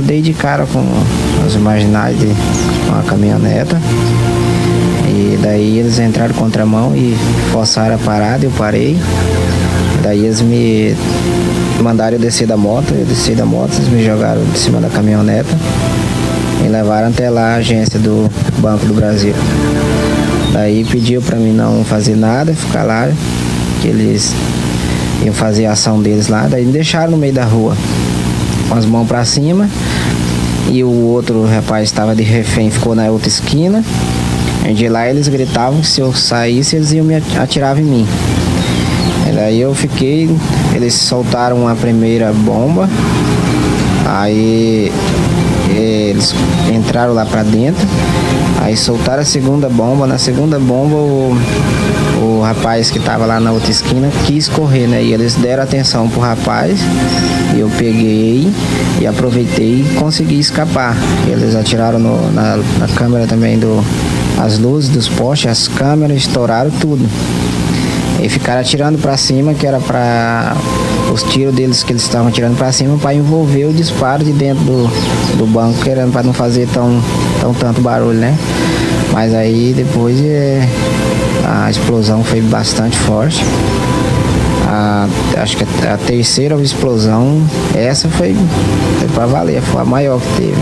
Eu dei de cara com os marginais de uma caminhoneta. E daí eles entraram contramão e forçaram a parada, eu parei. Daí eles me mandaram eu descer da moto, eu desci da moto, eles me jogaram de cima da caminhoneta e levaram até lá a agência do Banco do Brasil. Daí pediu para mim não fazer nada, ficar lá, que eles iam fazer a ação deles lá, daí me deixaram no meio da rua, com as mãos para cima, e o outro rapaz estava de refém, ficou na outra esquina. E de lá eles gritavam que se eu saísse eles iam me atirar em mim. E daí eu fiquei, eles soltaram a primeira bomba, aí eles entraram lá para dentro, aí soltaram a segunda bomba, na segunda bomba o, o rapaz que estava lá na outra esquina quis correr, né? E eles deram atenção pro rapaz, eu peguei e aproveitei e consegui escapar. Eles atiraram no, na, na câmera também do. As luzes dos postes, as câmeras estouraram tudo. Ficaram atirando para cima, que era para os tiros deles que eles estavam atirando para cima para envolver o disparo de dentro do, do banco, que era para não fazer tão, tão tanto barulho, né? Mas aí depois é, a explosão foi bastante forte. A, acho que a, a terceira explosão, essa foi, foi para valer, foi a maior que teve.